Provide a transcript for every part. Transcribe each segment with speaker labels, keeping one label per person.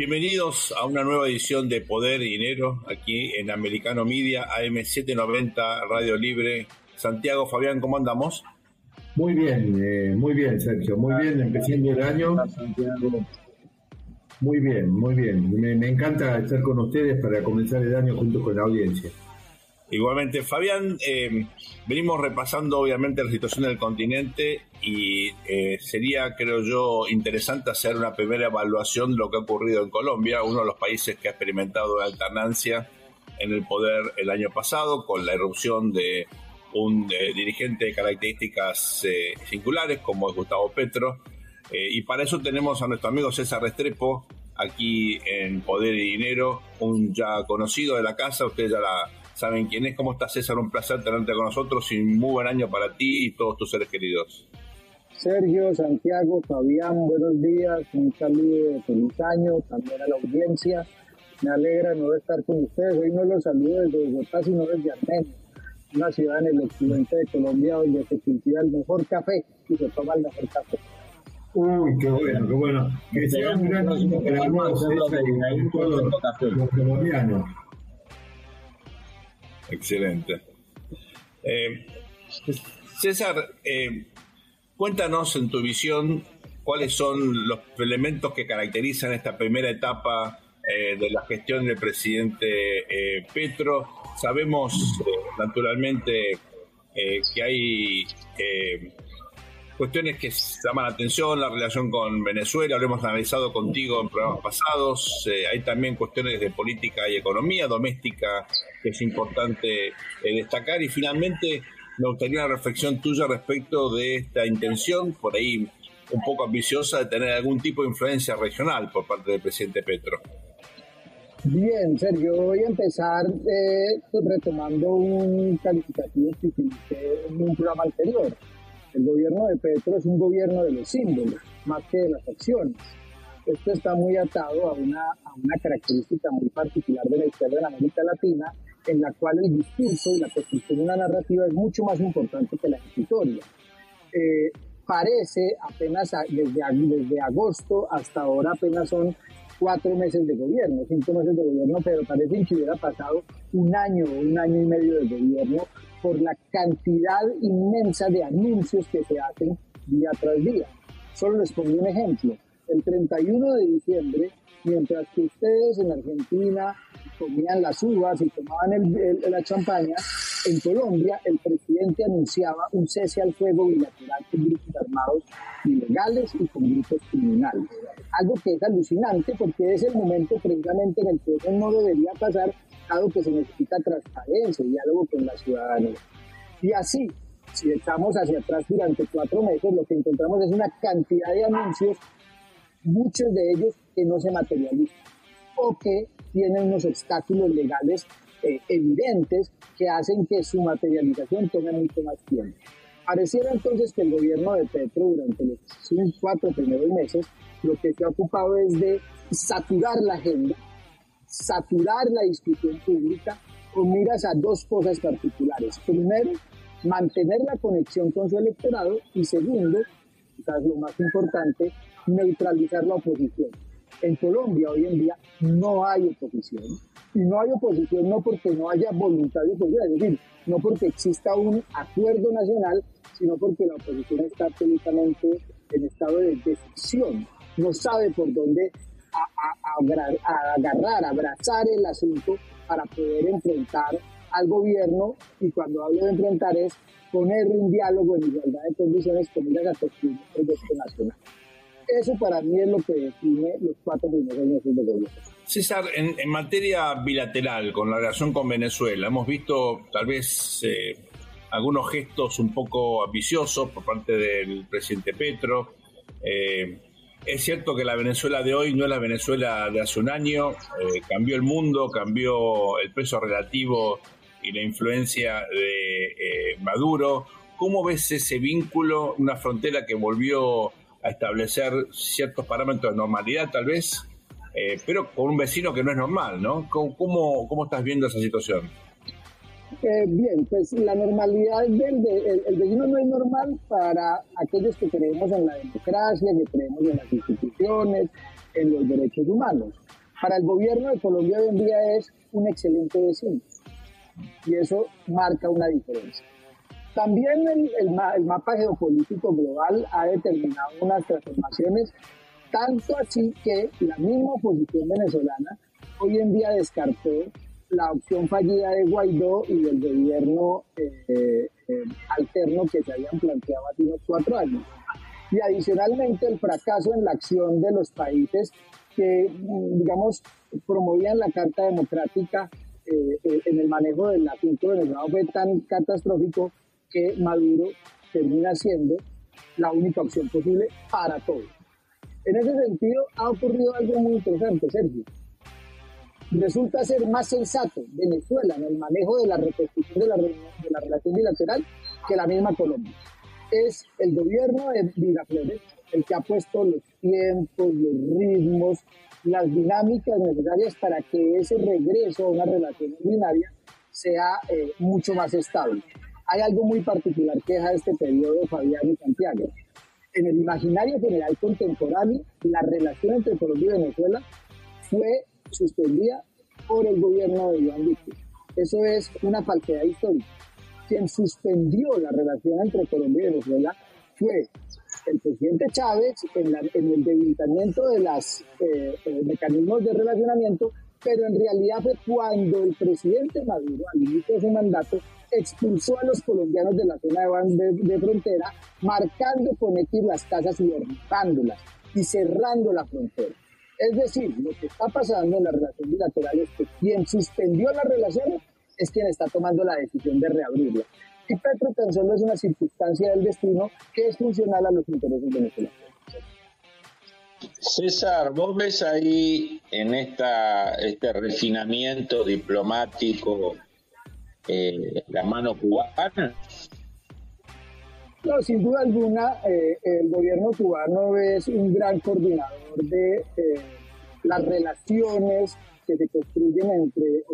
Speaker 1: Bienvenidos a una nueva edición de Poder y Dinero aquí en Americano Media, AM790, Radio Libre. Santiago, Fabián, ¿cómo andamos?
Speaker 2: Muy bien, eh, muy bien, Sergio, muy bien, empezando el año. Muy bien, muy bien. Me, me, encanta estar con ustedes para comenzar el año junto con la audiencia.
Speaker 1: Igualmente, Fabián, eh, venimos repasando obviamente la situación del continente y eh, sería, creo yo, interesante hacer una primera evaluación de lo que ha ocurrido en Colombia, uno de los países que ha experimentado una alternancia en el poder el año pasado con la erupción de un eh, dirigente de características singulares como es Gustavo Petro. y para eso tenemos a nuestro amigo César Restrepo aquí en Poder y Dinero, un ya conocido de la casa, ustedes ya la saben quién es. ¿Cómo estás, César? Un placer tenerte con nosotros y un muy buen año para ti y todos tus seres queridos.
Speaker 3: Sergio, Santiago, Fabián, buenos días, un saludo de feliz año también a la audiencia. Me alegra no estar con ustedes. Hoy no los saludo desde Bogotá, sino desde Armenia, una ciudad en el occidente de Colombia donde se cultiva el mejor café y se toma el mejor café.
Speaker 2: Uy, qué bueno, qué bueno. Que sea un gran año para los colombianos.
Speaker 1: Excelente. Eh, César, eh, cuéntanos en tu visión cuáles son los elementos que caracterizan esta primera etapa eh, de la gestión del presidente Petro. Sabemos, naturalmente, que hay cuestiones que llaman la atención, la relación con Venezuela, lo hemos analizado contigo en programas pasados, eh, hay también cuestiones de política y economía doméstica que es importante eh, destacar y finalmente me gustaría una reflexión tuya respecto de esta intención, por ahí un poco ambiciosa, de tener algún tipo de influencia regional por parte del presidente Petro.
Speaker 3: Bien, Sergio, voy a empezar eh, retomando un calificativo que utilicé en un programa anterior el gobierno de Petro es un gobierno de los símbolos, más que de las acciones. Esto está muy atado a una, a una característica muy particular de la historia de América Latina, en la cual el discurso y la construcción de una narrativa es mucho más importante que la historia. Eh, parece apenas desde, desde agosto hasta ahora apenas son cuatro meses de gobierno, cinco meses de gobierno, pero parece que hubiera pasado un año o un año y medio de gobierno por la cantidad inmensa de anuncios que se hacen día tras día. Solo les pongo un ejemplo. El 31 de diciembre, mientras que ustedes en Argentina comían las uvas y tomaban la champaña, en Colombia el presidente anunciaba un cese al fuego bilateral con grupos armados ilegales y con grupos criminales. Algo que es alucinante porque es el momento precisamente en el que eso no debería pasar dado que se necesita transparencia y diálogo con la ciudadanía. Y así, si echamos hacia atrás durante cuatro meses, lo que encontramos es una cantidad de anuncios, muchos de ellos que no se materializan o que tienen unos obstáculos legales eh, evidentes que hacen que su materialización tome mucho más tiempo. Pareciera entonces que el gobierno de Petro durante los cuatro primeros meses lo que se ha ocupado es de saturar la agenda saturar la discusión pública con miras a dos cosas particulares. Primero, mantener la conexión con su electorado y segundo, quizás lo más importante, neutralizar la oposición. En Colombia hoy en día no hay oposición. Y no hay oposición no porque no haya voluntad de oposición, es decir, no porque exista un acuerdo nacional, sino porque la oposición está absolutamente en estado de decisión. No sabe por dónde a, agarrar, abrazar el asunto para poder enfrentar al gobierno y cuando hablo de enfrentar es poner un diálogo en igualdad de condiciones con a construir el proyecto nacional. Eso para mí es lo que define los cuatro primeros años de gobierno.
Speaker 1: César, en, en, materia bilateral con la relación con Venezuela, hemos visto tal vez eh, algunos gestos un poco ambiciosos por parte del presidente Petro. Eh, es cierto que la Venezuela de hoy no es la Venezuela de hace un año, eh, cambió el mundo, cambió el peso relativo y la influencia de eh, Maduro. ¿Cómo ves ese vínculo, una frontera que volvió a establecer ciertos parámetros de normalidad tal vez, eh, pero con un vecino que no es normal, ¿no? ¿Cómo, cómo estás viendo esa situación?
Speaker 3: Eh, bien, pues la normalidad del el, vecino no es normal para aquellos que creemos en la democracia, que creemos en las instituciones, en los derechos humanos. para el gobierno de Colombia hoy en día es un excelente vecino. Y eso marca una diferencia. También el, el, mapa geopolítico global ha determinado unas transformaciones, tanto así que la misma oposición venezolana hoy en día descartó la opción fallida de Guaidó y del gobierno eh, eh, alterno que se habían planteado hace unos cuatro años. Y adicionalmente el fracaso en la acción de los países que, digamos, promovían la Carta Democrática eh, en el manejo del asunto venezolano fue tan catastrófico que Maduro termina siendo la única opción posible para todos. En ese sentido, ha ocurrido algo muy interesante, Sergio. Resulta ser más sensato Venezuela en el manejo de la reconstrucción de la, relación bilateral que la misma Colombia. Es el gobierno de Flores el que ha puesto los tiempos, los ritmos, las dinámicas necesarias para que ese regreso a una relación ordinaria sea eh, mucho más estable hay algo muy particular que deja este periodo Fabián y Santiago. En el imaginario general contemporáneo, la relación entre Colombia y Venezuela fue suspendida por el gobierno de Iván Duque. Eso es una falsedad histórica. Quien suspendió la relación entre Colombia y Venezuela fue el presidente Chávez en, el debilitamiento de los eh, eh, mecanismos de relacionamiento, pero en realidad fue cuando el presidente Maduro, al inicio de su mandato, expulsó a los colombianos de la zona de, de, frontera, marcando con X las casas y derribándolas y cerrando la frontera. Es decir, lo que está pasando en la relación bilateral es que quien suspendió la relación es quien está tomando la decisión de reabrirla. Y Petro tan solo es una circunstancia del destino que es funcional a los intereses venezolanos.
Speaker 4: César, vos ves ahí en esta, este refinamiento diplomático eh, la mano cubana?
Speaker 3: No, sin duda alguna, eh, el gobierno cubano es un gran coordinador de eh, las relaciones que se construyen entre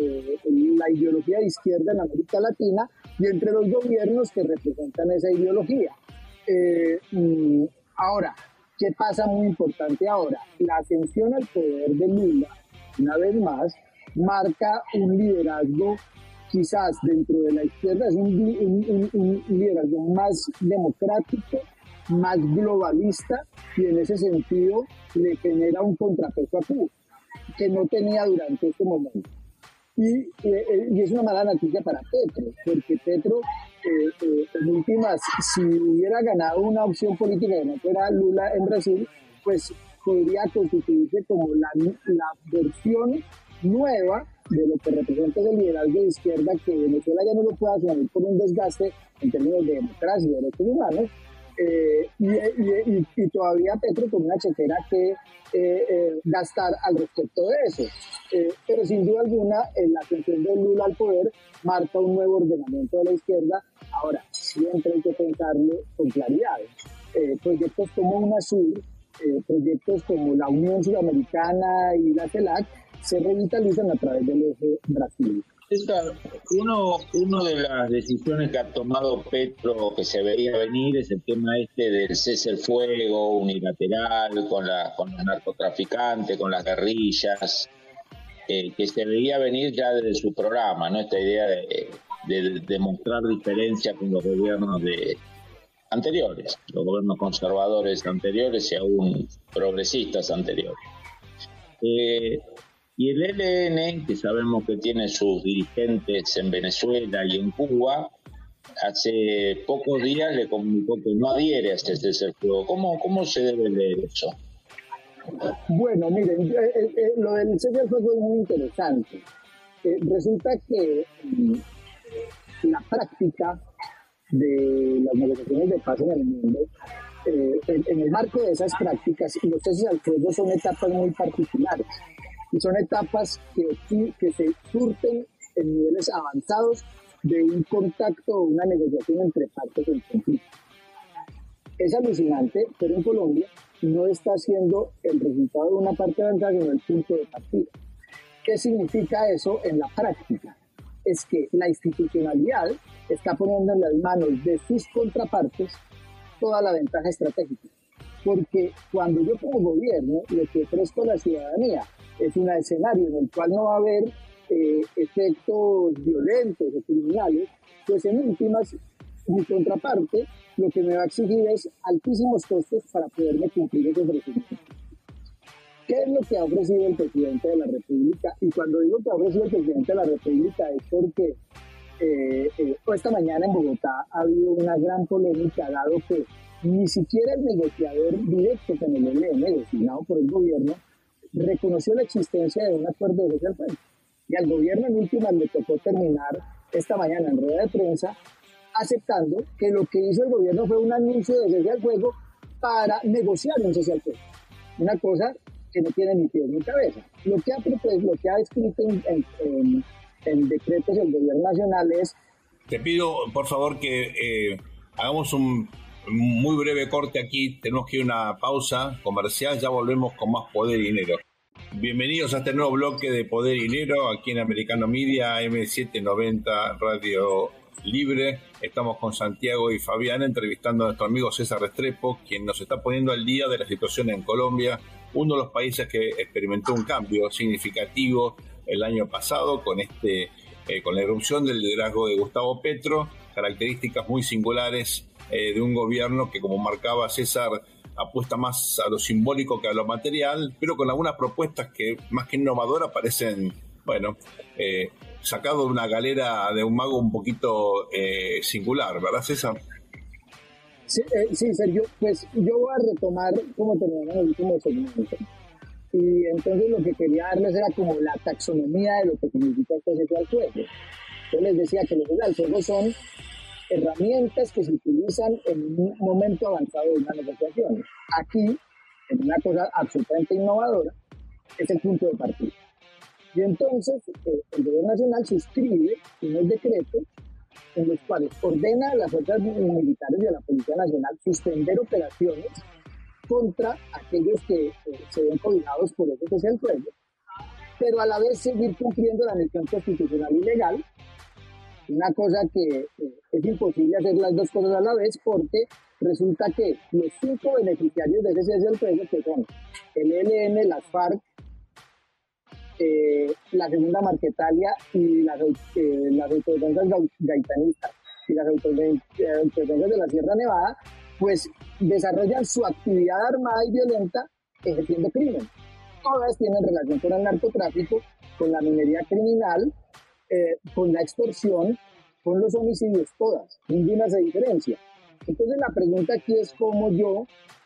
Speaker 3: la ideología de izquierda en América Latina y entre los gobiernos que representan esa ideología. Mm, ahora, ¿qué pasa muy importante ahora? La atención al poder de Lula, una vez más, marca un liderazgo quizás dentro de la izquierda es un, liderazgo más democrático, más globalista y en ese sentido le genera un contrapeso a Cuba que no tenía durante este momento. Y, eh, eh, y es una mala noticia para Petro, porque Petro, eh, en últimas, si hubiera ganado una opción política que no fuera Lula en Brasil, pues podría constituirse como la, la versión nueva de lo que representa el liderazgo de izquierda que Venezuela ya no lo puede asumir por un desgaste en términos de democracia y derechos humanos. Eh, y, todavía Petro con una chequera que eh, eh, gastar al respecto de eso. pero sin duda alguna, la atención de Lula al poder marca un nuevo ordenamiento de la izquierda. Ahora, siempre hay que pensarlo con claridad. proyectos como UNASUR, proyectos como la Unión Sudamericana y la CELAC, se revitalizan a través del eje Brasil.
Speaker 4: Uno, uno de las decisiones que ha tomado Petro que se veía venir es el tema este del cese el fuego unilateral con, la, con los narcotraficantes, con las guerrillas, eh, que se veía venir ya desde su programa, ¿no? Esta idea de, de, de mostrar diferencia con los gobiernos de anteriores, los gobiernos conservadores anteriores y aún progresistas anteriores. Eh, y el ELN, que sabemos que tiene sus dirigentes en Venezuela y en Cuba, hace pocos días le comunicó que no adhiere a este cese fuego. ¿Cómo, ¿Cómo se debe leer eso?
Speaker 3: Bueno, miren, eh, eh, eh, lo del fuego es muy interesante. resulta que mm, la práctica de las negociaciones de paz en el mundo, en, el marco de esas prácticas, los ceses son etapas muy particulares y son etapas que, que se surten en niveles avanzados de un contacto o una negociación entre partes en conflicto. Es alucinante, pero en Colombia no está siendo el resultado de una parte avanzada, sino el punto de partida. ¿Qué significa eso en la práctica? Es que la institucionalidad está poniendo en las manos de sus contrapartes toda la ventaja estratégica porque cuando yo como gobierno lo que ofrezco a la ciudadanía es un escenario en el cual no va a haber eh, efectos violentos o criminales, pues en últimas mi contraparte lo que me va a exigir es altísimos costos para poderme cumplir esos requisitos. ¿Qué es lo que ha ofrecido el presidente de la República? Y cuando digo que ha ofrecido el presidente de la República es porque eh, eh, esta mañana en Bogotá ha habido una gran polémica, dado que ni siquiera el negociador directo con el ELN, designado por el gobierno, reconoció la existencia de un acuerdo de social Y al gobierno en últimas le tocó terminar esta mañana en rueda de prensa aceptando que lo que hizo el gobierno fue un anuncio de cese al fuego para negociar un cese al fuego. Una cosa que no tiene ni pies ni cabeza. Lo que ha, pues, lo que ha escrito en, en, decretos el gobierno nacional es...
Speaker 1: Te pido, por favor, que eh, hagamos un muy breve corte aquí. Tenemos que ir a una pausa comercial. Ya volvemos con más Poder y Dinero. Bienvenidos a este nuevo bloque de Poder y Dinero aquí en Americano Media, M790 Radio Libre. Estamos con Santiago y Fabián entrevistando a nuestro amigo César Restrepo, quien nos está poniendo al día de la situación en Colombia, uno de los países que experimentó un cambio significativo el año pasado con este eh, con la erupción del liderazgo de Gustavo Petro, características muy singulares eh, de un gobierno que, como marcaba César, apuesta más a lo simbólico que a lo material, pero con algunas propuestas que, más que innovadoras, parecen, bueno, eh, sacado de una galera de un mago un poquito eh, singular, ¿verdad, César?
Speaker 3: Sí, eh, Sergio, pues yo voy a retomar como en el último segmento. Y entonces lo que quería darles era como la taxonomía de lo que significa este cese al fuego. Yo les decía que los al son herramientas que se utilizan en un momento avanzado de una negociación. Aquí, en una cosa absolutamente innovadora, es el punto de partida. Y entonces eh, el gobierno nacional suscribe unos decretos en los cuales ordena a las fuerzas militares y a la Policía Nacional suspender operaciones contra aquellos que eh, se ven cobijados por ese es el fuego, pero a la vez seguir cumpliendo la misión constitucional y legal, una cosa que eh, es imposible hacer las dos cosas a la vez porque resulta que los cinco beneficiarios de ese fuego, que son el ELN, las FARC, eh, la segunda Marquetalia y las, eh, las autodefensas gaitanistas y las autodefensas de la Sierra Nevada, pues desarrollan su actividad armada y violenta ejerciendo crimen. Todas tienen relación con el narcotráfico, con la minería criminal, eh, con la extorsión, con los homicidios, todas, ninguna se diferencia. Entonces la pregunta aquí es cómo yo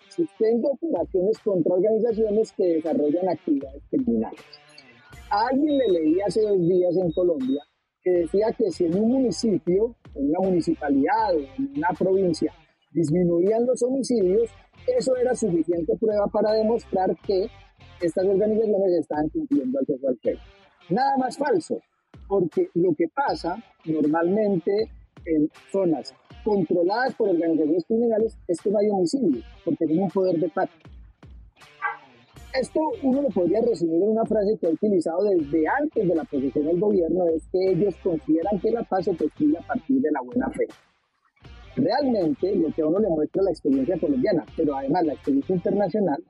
Speaker 3: suspendo operaciones contra organizaciones que desarrollan actividades criminales alguien le leí hace dos días en Colombia que decía que si en un municipio, en una municipalidad o en una provincia disminuían los homicidios, eso era suficiente prueba para demostrar que estas organizaciones estaban cumpliendo al al fe. Nada más falso, porque lo que pasa normalmente en zonas controladas por organizaciones criminales es que no hay homicidio, porque tienen un poder de pacto. Esto uno lo podría resumir en una frase que ha utilizado desde antes de la posición del gobierno, es que ellos consideran que la paz se construye a partir de la buena fe. Realmente lo que a uno le muestra la experiencia colombiana, pero además la experiencia internacional,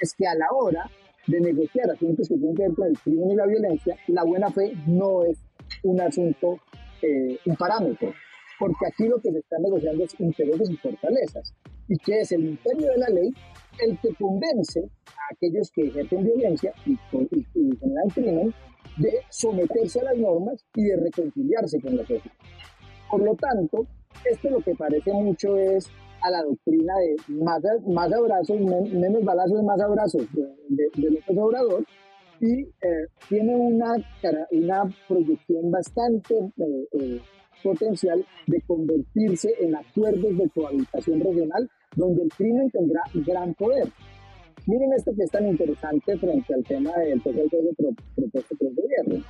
Speaker 3: es que a la hora de negociar asuntos que tienen que ver con el crimen y la violencia, la buena fe no es un asunto, eh, un parámetro, porque aquí lo que se está negociando es intereses y fortalezas, y que es el imperio de la ley el que convence a aquellos que ejercen violencia y, generan crimen de someterse a las normas y de reconciliarse con la sociedad. Por lo tanto, esto lo que parece mucho es a la doctrina de más, más abrazos, menos balazos, más abrazos de, de, Obrador y eh, tiene una, una proyección bastante eh, eh, potencial de convertirse en acuerdos de cohabitación regional donde el crimen tendrá gran poder. Miren esto que es tan interesante frente al tema del proceso propuesto por el gobierno.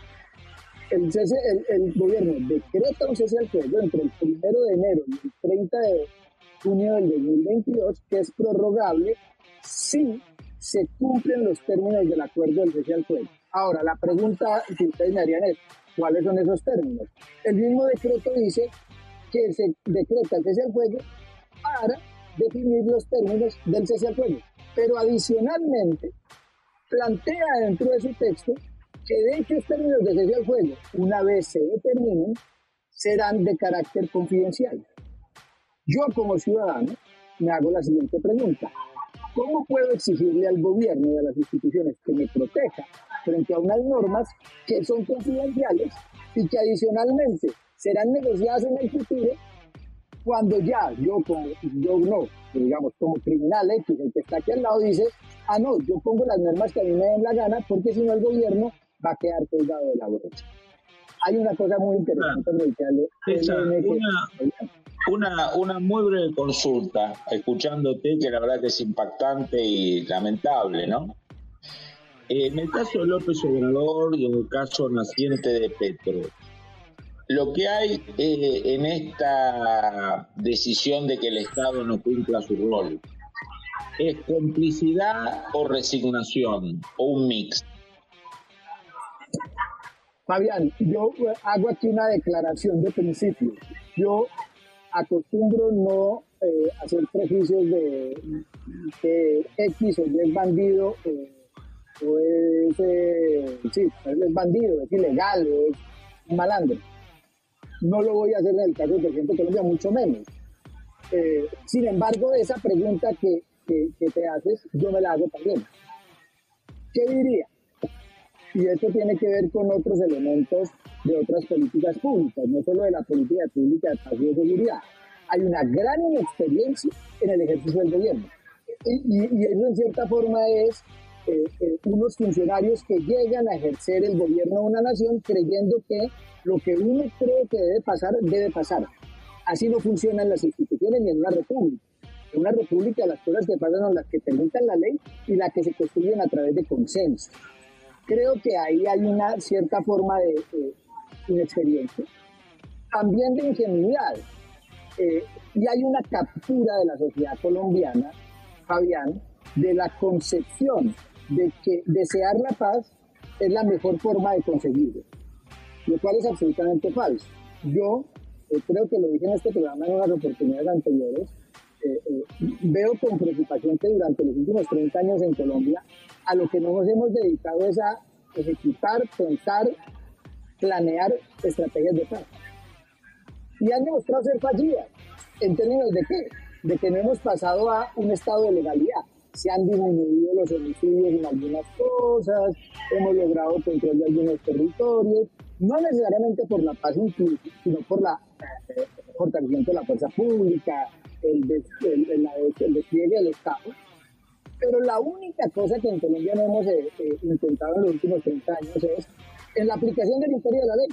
Speaker 3: El, cese, el, gobierno decreta un cese al fuego entre el 1 de enero y el 30 de junio del 2022, que es prorrogable si se cumplen los términos del acuerdo del cese al fuego. Ahora, la pregunta que ustedes me harían es, ¿cuáles son esos términos? El mismo decreto dice que se decreta el cese al fuego para definir los términos del cese al fuego. Pero adicionalmente, plantea dentro de su texto que de dichos términos de cese al fuego, una vez se determinen, serán de carácter confidencial. Yo como ciudadano me hago la siguiente pregunta. ¿Cómo puedo exigirle al gobierno y a las instituciones que me proteja frente a unas normas que son confidenciales y que adicionalmente serán negociadas en el futuro cuando ya yo como yo no, digamos como criminal X, el que está aquí al lado dice, ah no, yo pongo las normas que a mí me den la gana porque si no el gobierno va a quedar colgado de la brecha. Hay una cosa muy interesante,
Speaker 4: una, una, muy breve consulta, escuchándote, que la verdad que es impactante y lamentable, ¿no? En el caso de López Obrador y en el caso naciente de Petro, lo que hay eh, en esta decisión de que el Estado no cumpla su rol, ¿es complicidad o resignación o un mix?
Speaker 3: Fabián, yo hago aquí una declaración de principio. Yo acostumbro no eh, hacer prejuicios de que X o Y es bandido eh, o es, eh, sí, es bandido, es ilegal, es malandro. No lo voy a hacer en el caso del presidente de Colombia, mucho menos. sin embargo, esa pregunta que, que te haces, yo me la hago también. ¿Qué diría? Y esto tiene que ver con otros elementos de otras políticas públicas, no solo de la política pública de paz y de seguridad. Hay una gran inexperiencia en el ejercicio del gobierno. Y, eso en cierta forma es eh, eh, unos funcionarios que llegan a ejercer el gobierno de una nación creyendo que lo que uno cree que debe pasar, debe pasar. Así no funcionan las instituciones ni en una república. En una república las cosas que pasan son las que permitan la ley y las que se construyen a través de consenso creo que ahí hay una cierta forma de inexperiencia, también de ingenuidad. Eh, y hay una captura de la sociedad colombiana, Fabián, de la concepción de que desear la paz es la mejor forma de conseguirlo, lo cual es absolutamente falso. Yo eh, creo que lo dije en este programa en unas oportunidades anteriores, eh, veo con preocupación que durante los últimos 30 años en Colombia a lo que no nos hemos dedicado es a ejecutar, pensar, planear estrategias de paz. Y han demostrado ser fallidas. ¿En términos de qué? De que no hemos pasado a un estado de legalidad. Se han disminuido los homicidios en algunas cosas, hemos logrado control de algunos territorios, no necesariamente por la paz incluso, sino por la eh, fortalecimiento de la fuerza pública, el, el despliegue del Estado pero la única cosa que en Colombia no hemos eh, eh, intentado en los últimos 30 años es en la aplicación del imperio de la ley.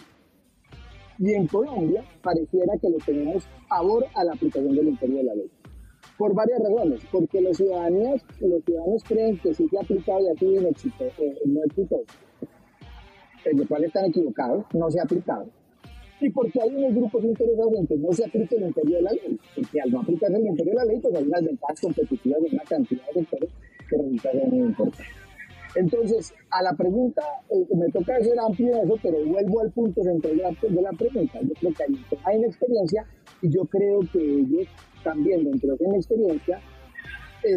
Speaker 3: Y en Colombia pareciera que le tenemos favor a la aplicación del imperio de la ley. Por varias razones. Porque los ciudadanos, los ciudadanos creen que sí se ha aplicado y ha sido éxito, eh, no exitoso. En lo cual están equivocados, no se ha aplicado y porque hay unos grupos interesados en que no se aplique el imperio de la ley, porque al no aplicarse el imperio de la ley, pues hay unas ventajas competitivas de una cantidad de sectores que resulta muy importante. Entonces, a la pregunta, me toca ser amplio eso, pero vuelvo al punto central de la, pregunta. Yo creo que hay, hay experiencia y yo creo que ellos también, dentro de la experiencia,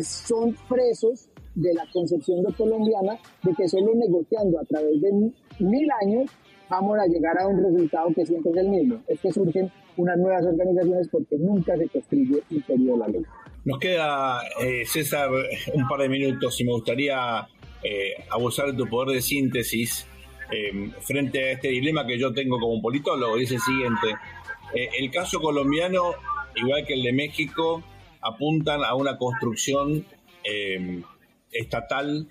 Speaker 3: son presos de la concepción colombiana de que solo negociando a través de mil años vamos a llegar a un resultado que siempre es el mismo, es que surgen unas nuevas organizaciones porque nunca se construye un periodo la ley.
Speaker 1: Nos queda, eh, César, un par de minutos y me gustaría eh, abusar de tu poder de síntesis eh, frente a este dilema que yo tengo como politólogo, es el siguiente. el caso colombiano, igual que el de México, apuntan a una construcción estatal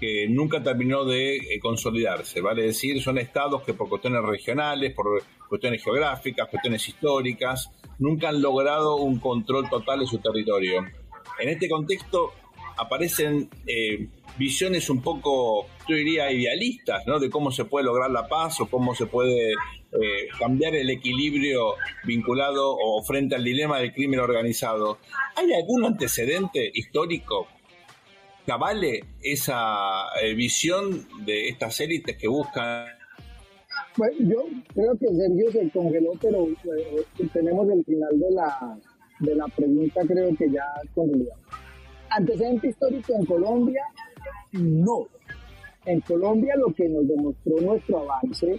Speaker 1: que nunca terminó de eh, consolidarse, vale decir, son estados que por cuestiones regionales, por cuestiones geográficas, cuestiones históricas, nunca han logrado un control total de su territorio. En este contexto aparecen eh, visiones un poco, yo diría, idealistas, ¿no? De cómo se puede lograr la paz o cómo se puede eh, cambiar el equilibrio vinculado o frente al dilema del crimen organizado. ¿Hay algún antecedente histórico cabale esa eh, visión de estas élites que buscan?
Speaker 3: Bueno, yo creo que Sergio se congeló, pero eh, tenemos el final de la, de la pregunta creo que ya con realidad. Antecedente histórico en Colombia, no. En Colombia lo que nos demostró nuestro avance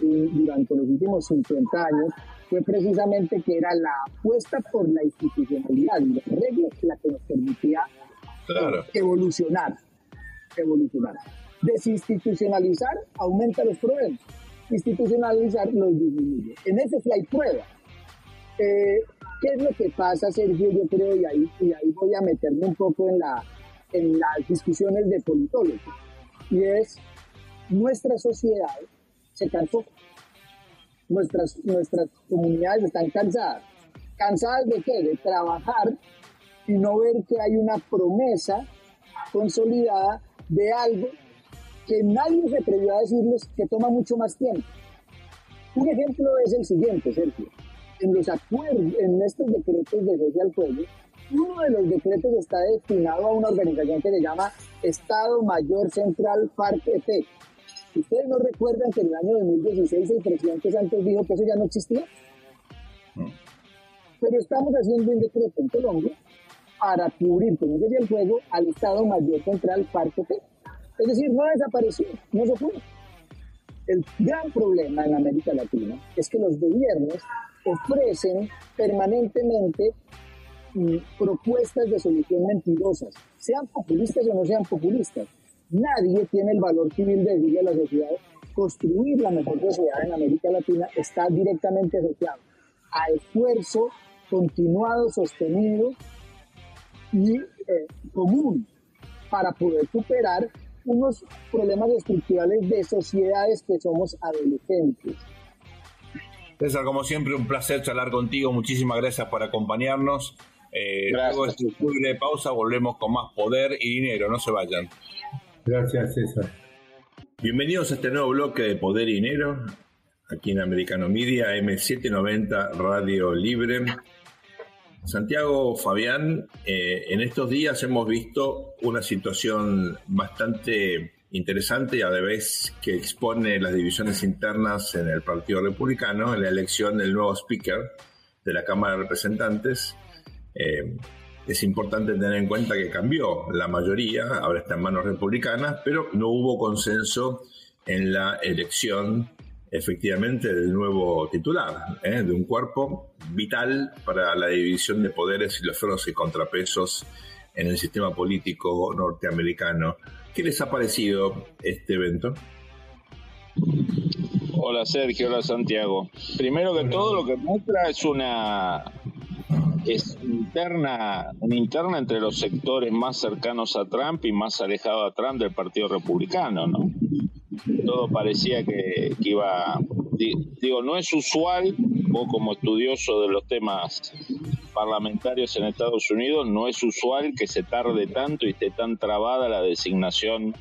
Speaker 3: durante los últimos 50 años fue precisamente que era la apuesta por la institucionalidad y las reglas la que nos permitía evolucionar, evolucionar. Desinstitucionalizar aumenta los problemas, institucionalizar los disminuye. En eso sí hay prueba. Eh, ¿Qué es lo que pasa, Sergio? Yo creo, y ahí, y ahí voy a meterme un poco en, la, en las discusiones de politólogos, y es nuestra sociedad se cansó. Nuestras, nuestras comunidades están cansadas. ¿Cansadas de qué? De trabajar y no ver que hay una promesa consolidada de algo que nadie se atrevió a decirles que toma mucho más tiempo. Un ejemplo es el siguiente, Sergio. En los acuerdos, en estos decretos de social pueblo, uno de los decretos está destinado a una organización que se llama Estado Mayor Central FARC EP, ¿Ustedes no recuerdan que en el año 2016 el presidente Santos dijo que eso ya no existía? Pero estamos haciendo un decreto en Colombia para cubrir con ese el juego al Estado Mayor Central Parque P. Es decir, no desapareció, no se fue. El gran problema en América Latina es que los gobiernos ofrecen permanentemente propuestas de solución mentirosas, sean populistas o no sean populistas. Nadie tiene el valor civil de decirle a la sociedad, construir la mejor sociedad en América Latina está directamente asociado a esfuerzo continuado, sostenido y eh, común para poder superar unos problemas estructurales de sociedades que somos adolescentes.
Speaker 1: César, como siempre, un placer charlar contigo. Muchísimas gracias por acompañarnos. Eh, luego de este pausa volvemos con más poder y dinero. No se vayan.
Speaker 2: Gracias, César.
Speaker 1: Bienvenidos a este nuevo bloque de Poder y Dinero, aquí en Americano Media, M790 Radio Libre. Santiago Fabián, eh, en estos días hemos visto una situación bastante interesante y a la vez que expone las divisiones internas en el Partido Republicano en la elección del nuevo speaker de la Cámara de Representantes. Eh, es importante tener en cuenta que cambió la mayoría, ahora está en manos republicanas, pero no hubo consenso en la elección efectivamente del nuevo titular, ¿eh? de un cuerpo vital para la división de poderes y los feros y contrapesos en el sistema político norteamericano. ¿Qué les ha parecido este evento?
Speaker 4: Hola Sergio, hola Santiago. Primero que todo lo que muestra es una es interna, una interna entre los sectores más cercanos a Trump y más alejados a Trump del Partido Republicano, ¿no? Todo parecía que, iba, digo, no es usual, vos como estudioso de los temas parlamentarios en Estados Unidos, no es usual que se tarde tanto y esté tan trabada la designación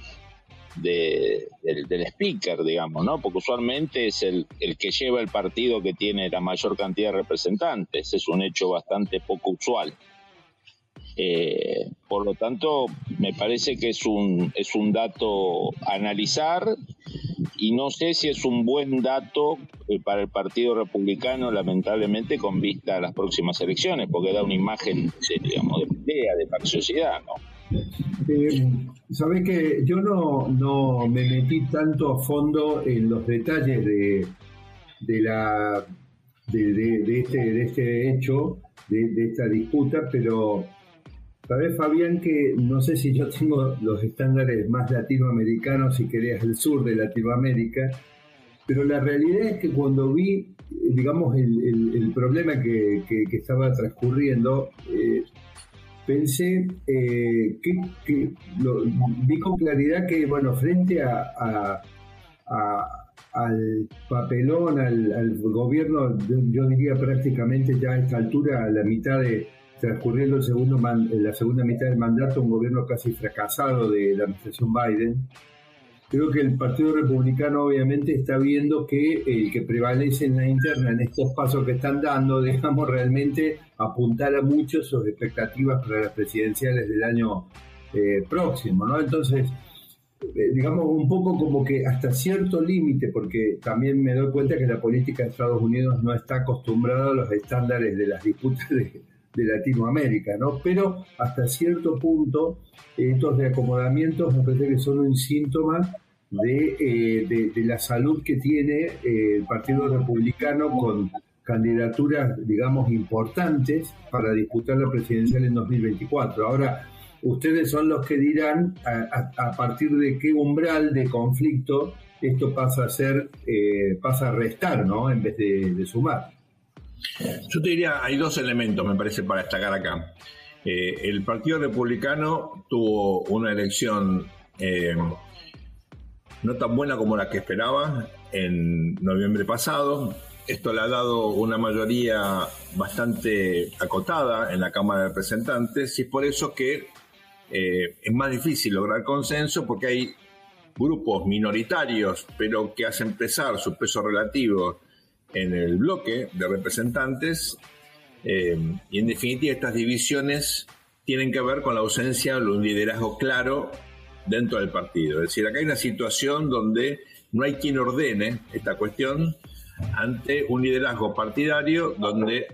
Speaker 4: de, del, speaker, digamos, ¿no? Porque usualmente es el, el que lleva el partido que tiene la mayor cantidad de representantes. Es un hecho bastante poco usual. Eh, por lo tanto, me parece que es un, es un dato a analizar y no sé si es un buen dato eh, para el Partido Republicano, lamentablemente, con vista a las próximas elecciones, porque da una imagen, digamos, de pelea, de facciosidad, ¿no?
Speaker 2: Eh, Sabes que yo no, no me metí tanto a fondo en los detalles de, de la de, este, de este hecho, de, esta disputa, pero sabes Fabián que no sé si yo tengo los estándares más latinoamericanos, si querías el sur de Latinoamérica, pero la realidad es que cuando vi, digamos, el, el, problema que, que, estaba transcurriendo, eh, pensé eh, que, vi con claridad que, bueno, frente a, al papelón, al, gobierno, yo diría prácticamente ya a esta altura, a la mitad de, transcurriendo el segundo la segunda mitad del mandato, un gobierno casi fracasado de la administración Biden, Creo que el Partido Republicano obviamente está viendo que el que prevalece en la interna en estos pasos que están dando, digamos, realmente apuntar a mucho sus expectativas para las presidenciales del año eh, próximo, ¿no? Entonces, eh, digamos, un poco como que hasta cierto límite, porque también me doy cuenta que la política de Estados Unidos no está acostumbrada a los estándares de las disputas de, de Latinoamérica, ¿no? Pero hasta cierto punto estos reacomodamientos me parece que son un síntoma de, eh, la salud que tiene eh, el Partido Republicano con candidaturas, digamos, importantes para disputar la presidencial en 2024. Ahora, ustedes son los que dirán a, partir de qué umbral de conflicto esto pasa a ser, eh, pasa a restar, ¿no? En vez de, sumar.
Speaker 1: Yo te diría, hay dos elementos, me parece, para destacar acá. el Partido Republicano tuvo una elección no tan buena como la que esperaba en noviembre pasado. Esto le ha dado una mayoría bastante acotada en la Cámara de Representantes y es por eso que eh, es más difícil lograr consenso porque hay grupos minoritarios, pero que hacen pesar su peso relativo en el bloque de representantes. Eh, y en definitiva estas divisiones tienen que ver con la ausencia de un liderazgo claro dentro del partido. Es decir, acá hay una situación donde no hay quien ordene esta cuestión ante un liderazgo partidario donde,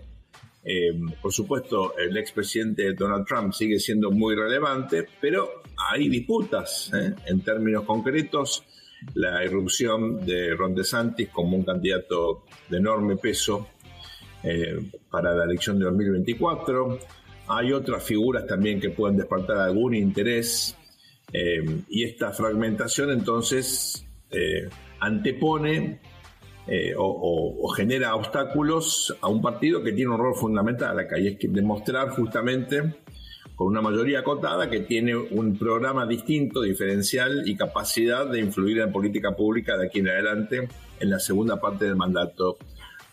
Speaker 1: eh, por supuesto, el expresidente Donald Trump sigue siendo muy relevante, pero hay disputas ¿eh? en términos concretos. La irrupción de Ron DeSantis como un candidato de enorme peso eh, para la elección de 2024. Hay otras figuras también que pueden despertar algún interés eh, y esta fragmentación entonces eh, antepone eh, o, genera obstáculos a un partido que tiene un rol fundamental acá, y es que demostrar justamente una mayoría acotada que tiene un programa distinto, diferencial y capacidad de influir en política pública de aquí en adelante en la segunda parte del mandato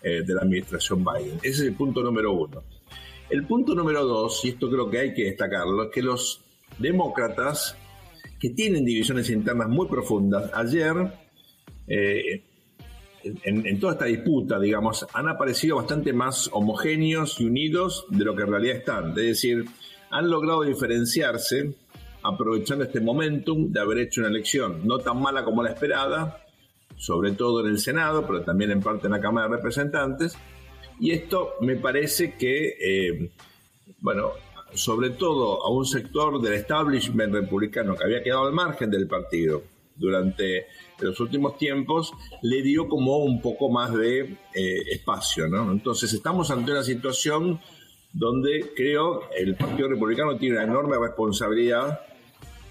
Speaker 1: de la administración Biden. Ese es el punto número uno. El punto número dos, y esto creo que hay que destacarlo, es que los demócratas que tienen divisiones internas muy profundas. Ayer, eh, en, toda esta disputa, digamos, han aparecido bastante más homogéneos y unidos de lo que en realidad están. Es decir, han logrado diferenciarse aprovechando este momentum de haber hecho una elección no tan mala como la esperada, sobre todo en el Senado, pero también en parte en la Cámara de Representantes. Y esto me parece que, eh, bueno, sobre todo a un sector del establishment republicano que había quedado al margen del partido durante los últimos tiempos, le dio como un poco más de eh, espacio. ¿no? Entonces estamos ante una situación donde creo el Partido Republicano tiene una enorme responsabilidad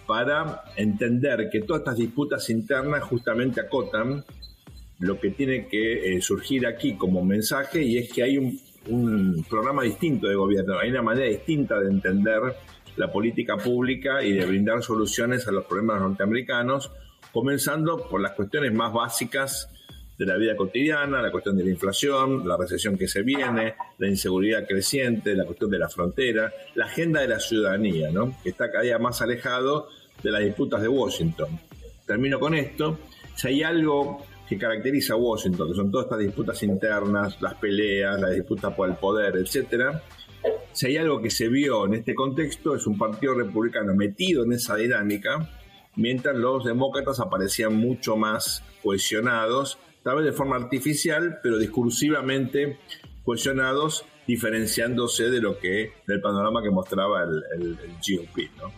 Speaker 1: para entender que todas estas disputas internas justamente acotan lo que tiene que eh, surgir aquí como mensaje y es que hay un un programa distinto de gobierno, hay una manera distinta de entender la política pública y de brindar soluciones a los problemas norteamericanos, comenzando por las cuestiones más básicas de la vida cotidiana, la cuestión de la inflación, la recesión que se viene, la inseguridad creciente, la cuestión de la frontera, la agenda de la ciudadanía, ¿no? que está cada día más alejado de las disputas de Washington. Termino con esto. Si hay algo que caracteriza a Washington, que son todas estas disputas internas, las peleas, las disputas por el poder, etcétera. Si hay algo que se vio en este contexto, es un partido republicano metido en esa dinámica, mientras los demócratas aparecían mucho más cohesionados, tal vez de forma artificial, pero discursivamente cohesionados, diferenciándose de lo que, del panorama que mostraba el, el, el ¿no?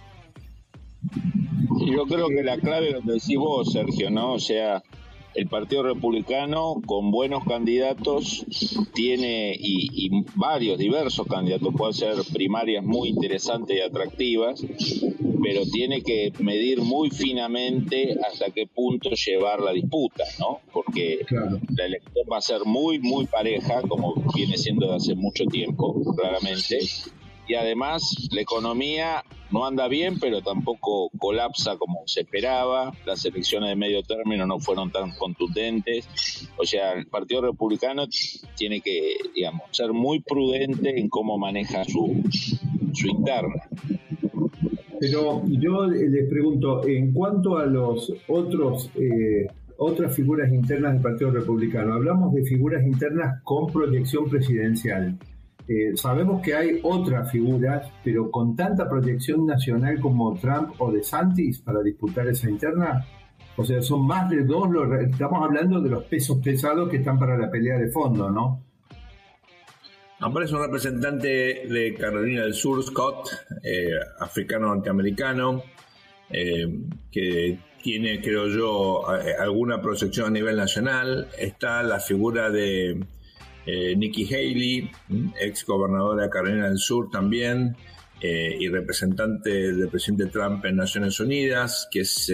Speaker 4: Yo creo que la clave lo que decís vos, Sergio, ¿no? O sea, el Partido Republicano con buenos candidatos tiene y, varios diversos candidatos, pueden ser primarias muy interesantes y atractivas, pero tiene que medir muy finamente hasta qué punto llevar la disputa, ¿no? Porque la elección va a ser muy, muy pareja, como viene siendo de hace mucho tiempo, claramente y además la economía no anda bien, pero tampoco colapsa como se esperaba. Las elecciones de medio término no fueron tan contundentes. O sea, el Partido Republicano tiene que, digamos, ser muy prudente en cómo maneja su, su interna.
Speaker 2: Pero yo les pregunto, en cuanto a los otros eh, otras figuras internas del Partido Republicano, hablamos de figuras internas con proyección presidencial. Eh, sabemos que hay otras figuras, pero con tanta proyección nacional como Trump o DeSantis para disputar esa interna, o sea, son más de dos, estamos hablando de los pesos pesados que están para la pelea de fondo, ¿no?
Speaker 1: Aparece un representante de Carolina del Sur, Scott, eh, africano norteamericano, eh, que tiene, creo yo, alguna proyección a nivel nacional. Está la figura de Nikki Haley, ex gobernadora de Carolina del Sur también, y representante del presidente Trump en Naciones Unidas, que es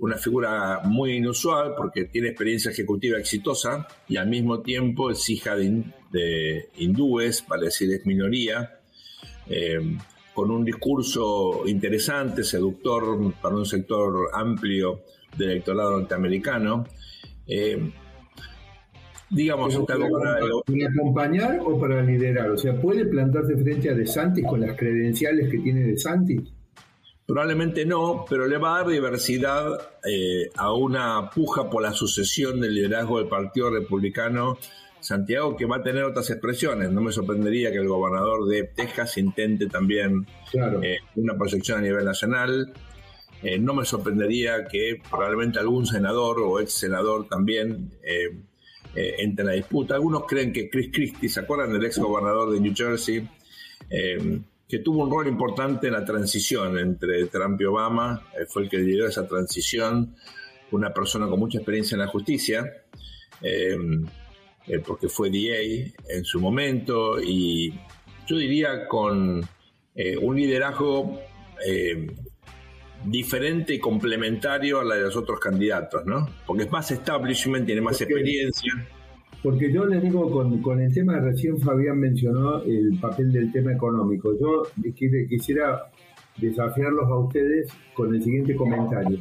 Speaker 1: una figura muy inusual porque tiene experiencia ejecutiva exitosa y al mismo tiempo es hija de, hindúes, para decir es minoría, eh, con un discurso interesante, seductor para un sector amplio del electorado norteamericano. Eh, digamos,
Speaker 2: para, para, acompañar o para liderar? O sea, ¿puede plantarse frente a De Santis con las credenciales que tiene De Santis?
Speaker 1: Probablemente no, pero le va a dar diversidad eh, a una puja por la sucesión del liderazgo del Partido Republicano Santiago, que va a tener otras expresiones. No me sorprendería que el gobernador de Texas intente también eh, una proyección a nivel nacional. Eh, no me sorprendería que probablemente algún senador o ex senador también entre en la disputa. Algunos creen que Chris Christie, ¿se acuerdan del ex gobernador de New Jersey? que tuvo un rol importante en la transición entre Trump y Obama, eh, fue el que lideró esa transición, una persona con mucha experiencia en la justicia, eh, porque fue DA en su momento y yo diría con eh, un liderazgo diferente y complementario a la de los otros candidatos, ¿no? Porque es más establishment, tiene más experiencia.
Speaker 2: Porque yo les digo, con, con el tema, recién Fabián mencionó el papel del tema económico. Yo quisiera desafiarlos a ustedes con el siguiente comentario.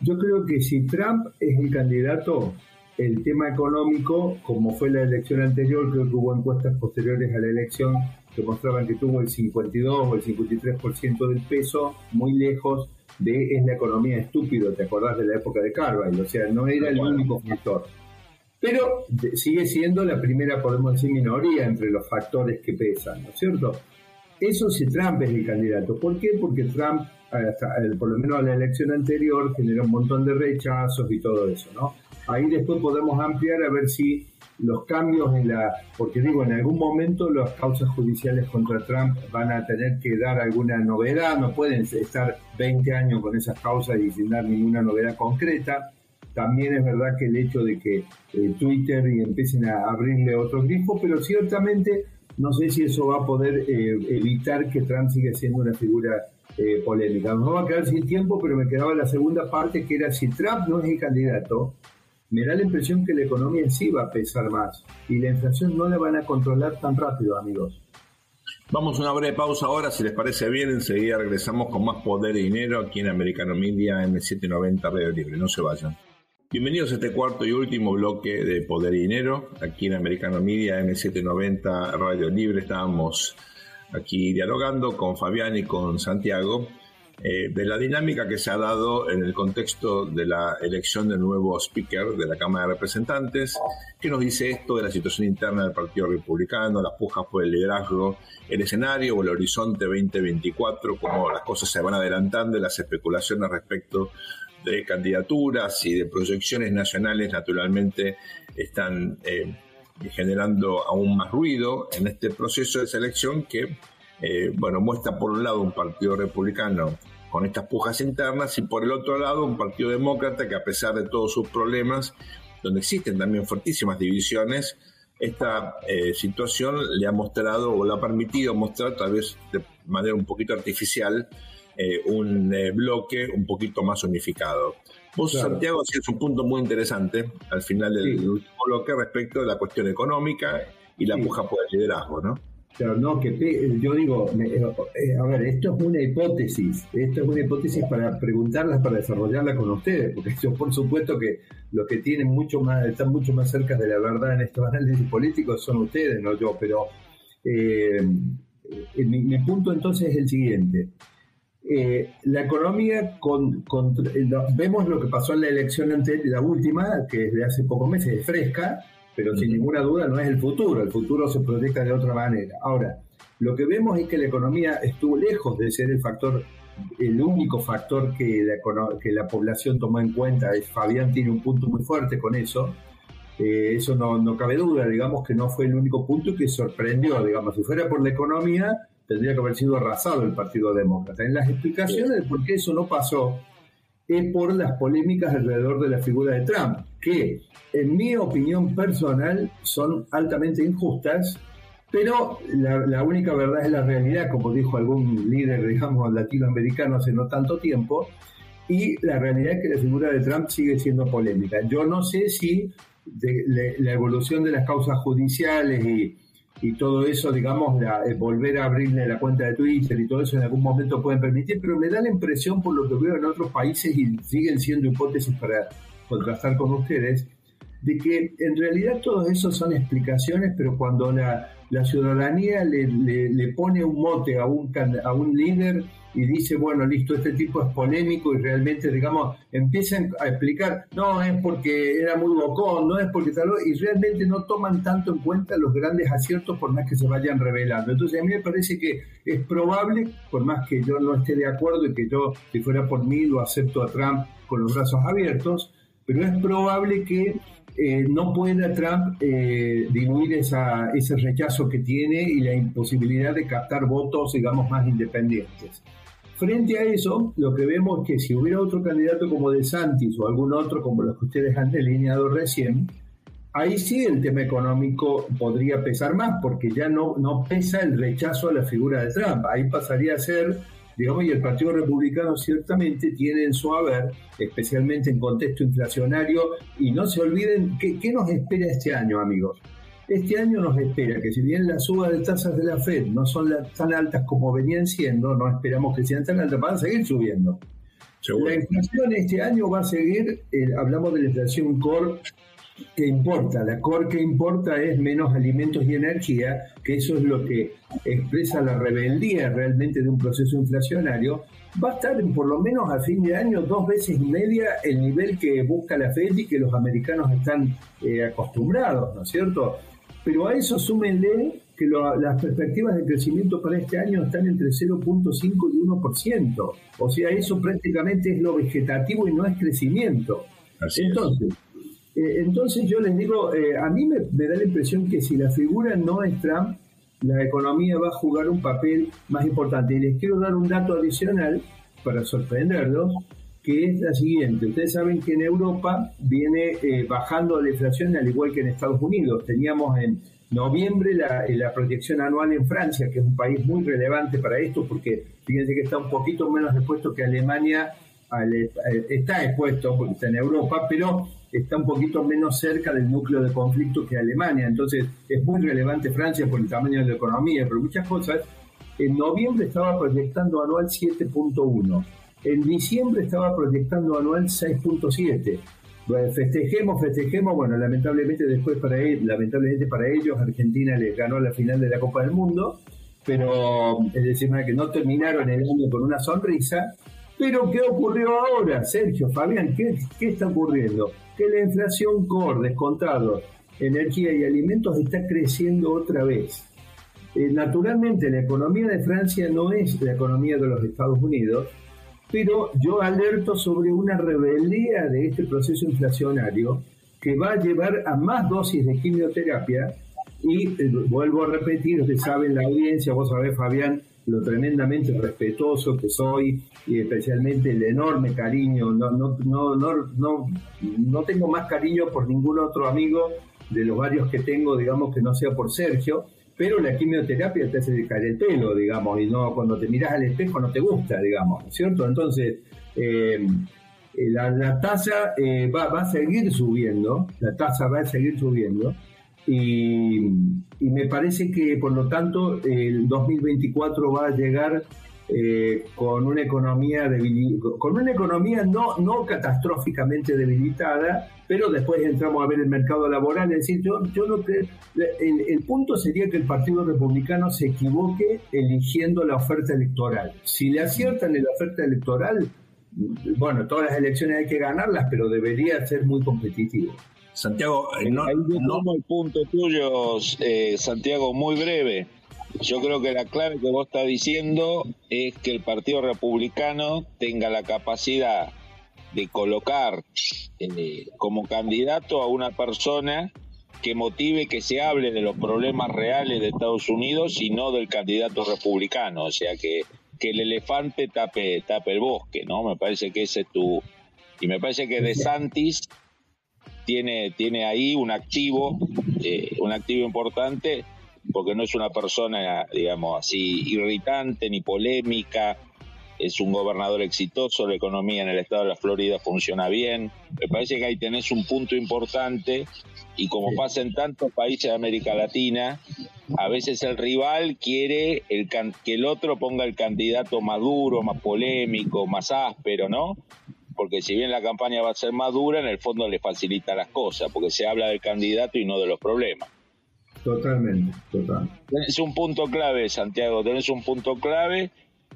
Speaker 2: Yo creo que si Trump es el candidato, el tema económico, como fue la elección anterior, creo que hubo encuestas posteriores a la elección que mostraban que tuvo el 52 o el 53% del peso, muy lejos de es la economía estúpido, ¿te acordás de la época de Carvajal? O sea, no era el único factor pero sigue siendo la primera, podemos decir, minoría entre los factores que pesan, ¿no es cierto? Eso si Trump es el candidato. ¿Por qué? Porque Trump, por lo menos a la elección anterior, generó un montón de rechazos y todo eso, ¿no? Ahí después podemos ampliar a ver si los cambios en la... Porque digo, en algún momento las causas judiciales contra Trump van a tener que dar alguna novedad, no pueden estar 20 años con esas causas y sin dar ninguna novedad concreta. También es verdad que el hecho de que eh, Twitter y empiecen a abrirle otros grifos, pero ciertamente no sé si eso va a poder eh, evitar que Trump siga siendo una figura eh, polémica. Nos va a quedar sin tiempo, pero me quedaba la segunda parte que era si Trump no es el candidato, me da la impresión que la economía en sí va a pesar más y la inflación no la van a controlar tan rápido, amigos.
Speaker 1: Vamos a una breve pausa ahora, si les parece bien, enseguida regresamos con más poder y dinero aquí en Americano Media en 790 Radio Libre. No se vayan. Bienvenidos a este cuarto y último bloque de Poder y Dinero, aquí en Americano Media M790 Radio Libre. Estábamos aquí dialogando con Fabián y con Santiago eh, de la dinámica que se ha dado en el contexto de la elección del nuevo speaker de la Cámara de Representantes. ¿Qué nos dice esto de la situación interna del Partido Republicano, las pujas por el liderazgo, el escenario o el horizonte 2024, cómo las cosas se van adelantando las especulaciones respecto de candidaturas y de proyecciones nacionales naturalmente están eh, generando aún más ruido en este proceso de selección que, eh, bueno, muestra por un lado un partido republicano con estas pujas internas y por el otro lado un partido demócrata que a pesar de todos sus problemas, donde existen también fuertísimas divisiones, esta eh, situación le ha mostrado o le ha permitido mostrar tal vez de manera un poquito artificial eh, un eh, bloque un poquito más unificado. Vos, Santiago, hacías un punto muy interesante al final del último bloque respecto de la cuestión económica y la puja por el liderazgo, ¿no?
Speaker 2: Claro, no, que yo digo, eh, a ver, esto es una hipótesis, esto es una hipótesis para preguntarlas, para desarrollarla con ustedes, porque yo por supuesto que los que tienen mucho más, están mucho más cerca de la verdad en estos análisis políticos son ustedes, no yo, pero mi, mi, punto entonces es el siguiente. Eh, la economía, con, eh, vemos lo que pasó en la elección anterior, la última, que es de hace pocos meses, es fresca, pero sin ninguna duda no es el futuro, el futuro se proyecta de otra manera. Ahora, lo que vemos es que la economía estuvo lejos de ser el factor, el único factor que la, que la población tomó en cuenta, Fabián tiene un punto muy fuerte con eso, Eh, eso no, no cabe duda, digamos que no fue el único punto que sorprendió, digamos, si fuera por la economía, tendría que haber sido arrasado el Partido Demócrata. En las explicaciones de por qué eso no pasó es por las polémicas alrededor de la figura de Trump, que en mi opinión personal son altamente injustas, pero la, la única verdad es la realidad, como dijo algún líder, digamos, latinoamericano hace no tanto tiempo, y la realidad es que la figura de Trump sigue siendo polémica. Yo no sé si de, la evolución de las causas judiciales y, todo eso, digamos, eh, volver a abrirle la cuenta de Twitter y todo eso en algún momento pueden permitir, pero me da la impresión, por lo que veo en otros países y siguen siendo hipótesis para contrastar con ustedes, de que en realidad todo eso son explicaciones, pero cuando la, la ciudadanía le, le, pone un mote a un, a un líder y dice, bueno, listo, este tipo es polémico y realmente, digamos, empiezan a explicar, no, es porque era muy bocón, no es porque tal, y realmente no toman tanto en cuenta los grandes aciertos por más que se vayan revelando. Entonces, a mí me parece que es probable, por más que yo no esté de acuerdo y que yo, si fuera por mí, lo acepto a Trump con los brazos abiertos, pero es probable que eh, no pueda Trump eh, diluir esa, ese rechazo que tiene y la imposibilidad de captar votos, digamos, más independientes. Frente a eso, lo que vemos es que si hubiera otro candidato como De Santis o algún otro como los que ustedes han delineado recién, ahí sí el tema económico podría pesar más, porque ya no, no pesa el rechazo a la figura de Trump. Ahí pasaría a ser, digamos, y el Partido Republicano ciertamente tiene en su haber, especialmente en contexto inflacionario, y no se olviden, ¿qué, qué nos espera este año, amigos? Este año nos espera que si bien las subas de tasas de la Fed no son tan altas como venían siendo, no esperamos que sean tan altas, van a seguir subiendo. La inflación este año va a seguir, eh, hablamos de la inflación core que importa. La core que importa es menos alimentos y energía, que eso es lo que expresa la rebeldía realmente de un proceso inflacionario. Va a estar por lo menos a fin de año dos veces y media el nivel que busca la Fed y que los americanos están eh, acostumbrados, ¿no es cierto? Pero a eso súmenle que las perspectivas de crecimiento para este año están entre 0.5 y 1%. O sea, eso prácticamente es lo vegetativo y no es crecimiento. entonces, eh, entonces yo les digo, eh, a mí me, da la impresión que si la figura no es Trump, la economía va a jugar un papel más importante. Y les quiero dar un dato adicional para sorprenderlos, que es la siguiente. Ustedes saben que en Europa viene eh, bajando la inflación al igual que en Estados Unidos. Teníamos en noviembre la, la, proyección anual en Francia, que es un país muy relevante para esto, porque fíjense que está un poquito menos expuesto que Alemania, eh, está expuesto porque está en Europa, pero está un poquito menos cerca del núcleo de conflicto que Alemania. Entonces es muy relevante Francia por el tamaño de la economía, pero muchas cosas. En noviembre estaba proyectando anual 7.1 en diciembre estaba proyectando anual 6.7. festejemos, festejemos. Bueno, lamentablemente después para él, lamentablemente para ellos, Argentina les ganó la final de la Copa del Mundo, pero es decir, que no terminaron el año con una sonrisa. Pero ¿qué ocurrió ahora, Sergio, Fabián? ¿Qué, qué está ocurriendo? Que la inflación core, descontado, energía y alimentos está creciendo otra vez. Eh, naturalmente, la economía de Francia no es la economía de los Estados Unidos, pero yo alerto sobre una rebeldía de este proceso inflacionario que va a llevar a más dosis de quimioterapia. Y eh, vuelvo a repetir, ustedes saben la audiencia, vos sabés Fabián, lo tremendamente respetuoso que soy y especialmente el enorme cariño, no, no, no, no, no tengo más cariño por ningún otro amigo de los varios que tengo, digamos que no sea por Sergio, pero la quimioterapia te hace caer el pelo, digamos, y no cuando te miras al espejo no te gusta, digamos, ¿cierto? Entonces, eh, eh, la, tasa eh, va, va, a seguir subiendo, la tasa va a seguir subiendo, y, y, me parece que, por lo tanto, el 2024 va a llegar eh, con una economía con una economía no, no catastróficamente debilitada, pero después entramos a ver el mercado laboral. Es decir, yo, yo no creo, el, el, punto sería que el Partido Republicano se equivoque eligiendo la oferta electoral. Si le aciertan en la oferta electoral, bueno, todas las elecciones hay que ganarlas, pero debería ser muy competitivo.
Speaker 4: Santiago, eh, no, no... el punto tuyo, eh, Santiago, muy breve. Yo creo que la clave que vos estás diciendo es que el Partido Republicano tenga la capacidad de colocar eh, como candidato a una persona que motive que se hable de los problemas reales de Estados Unidos y no del candidato republicano, o sea que, que el elefante tape, tape el bosque, ¿no? Me parece que ese es tu... Y me parece que De Santis tiene, tiene ahí un activo, eh, un activo importante, porque no es una persona, digamos, así irritante ni polémica, es un gobernador exitoso, la economía en el estado de la Florida funciona bien. Me parece que ahí tenés un punto importante y como pasa en tantos países de América Latina, a veces el rival quiere el que el otro ponga el candidato más duro, más polémico, más áspero, ¿no? Porque si bien la campaña va a ser más dura, en el fondo le facilita las cosas, porque se habla del candidato y no de los problemas.
Speaker 2: Totalmente, total.
Speaker 4: Tenés un punto clave, Santiago, tenés un punto clave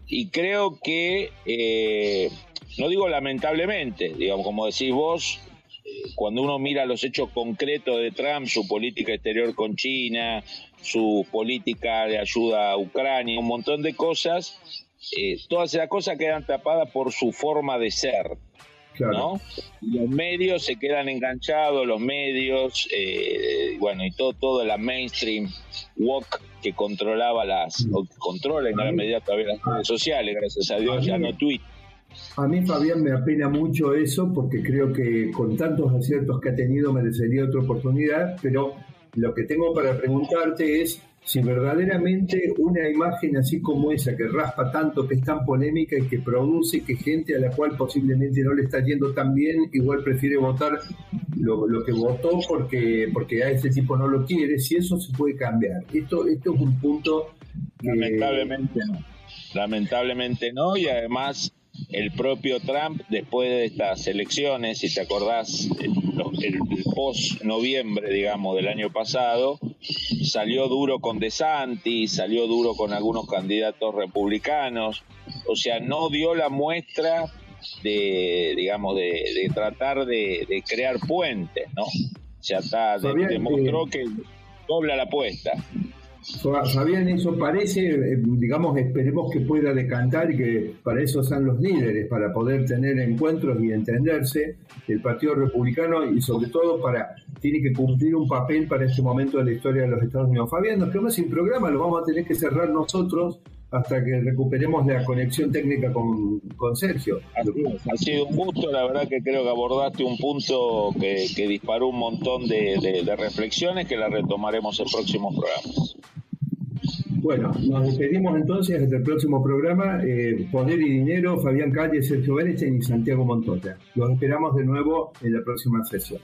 Speaker 4: y creo que, eh, no digo lamentablemente, digamos, como decís vos, eh, cuando uno mira los hechos concretos de Trump, su política exterior con China, su política de ayuda a Ucrania, un montón de cosas, eh, todas esas cosas quedan tapadas por su forma de ser. ¿No? Los medios se quedan enganchados, los medios, eh, bueno, y todo, todo la mainstream walk que controlaba las, o que controla en gran medida todavía las redes sociales, gracias a Dios, ya no Twitter.
Speaker 2: A mí, Fabián, me apena mucho eso porque creo que con tantos aciertos que ha tenido merecería otra oportunidad, pero lo que tengo para preguntarte es si verdaderamente una imagen así como esa, que raspa tanto, que es tan polémica y que produce que gente a la cual posiblemente no le está yendo tan bien, igual prefiere votar lo, que votó porque, porque a ese tipo no lo quiere, si eso se puede cambiar. Esto, esto es un punto
Speaker 4: Lamentablemente no. Lamentablemente no, y además el propio Trump, después de estas elecciones, si te acordás, el, post-noviembre, digamos, del año pasado, salió duro con DeSantis, salió duro con algunos candidatos republicanos, o sea, no dio la muestra de, digamos, de, tratar de, crear puentes, ¿no? O sea, está, demostró que dobla la apuesta.
Speaker 2: Fabián, eso parece, eh, digamos, esperemos que pueda decantar y que para eso sean los líderes, para poder tener encuentros y entenderse el Partido Republicano y sobre todo para, tiene que cumplir un papel para este momento de la historia de los Estados Unidos. Fabián, nos quedamos sin programa, lo vamos a tener que cerrar nosotros hasta que recuperemos la conexión técnica con, Sergio.
Speaker 4: ha sido un gusto, la verdad que creo que abordaste un punto que, disparó un montón de, de reflexiones que las retomaremos en próximos programas.
Speaker 2: Bueno, nos despedimos entonces hasta el próximo programa. Eh, Poder y Dinero, Fabián Calle, Sergio Berechen y Santiago Montoya. Los esperamos de nuevo en la próxima sesión.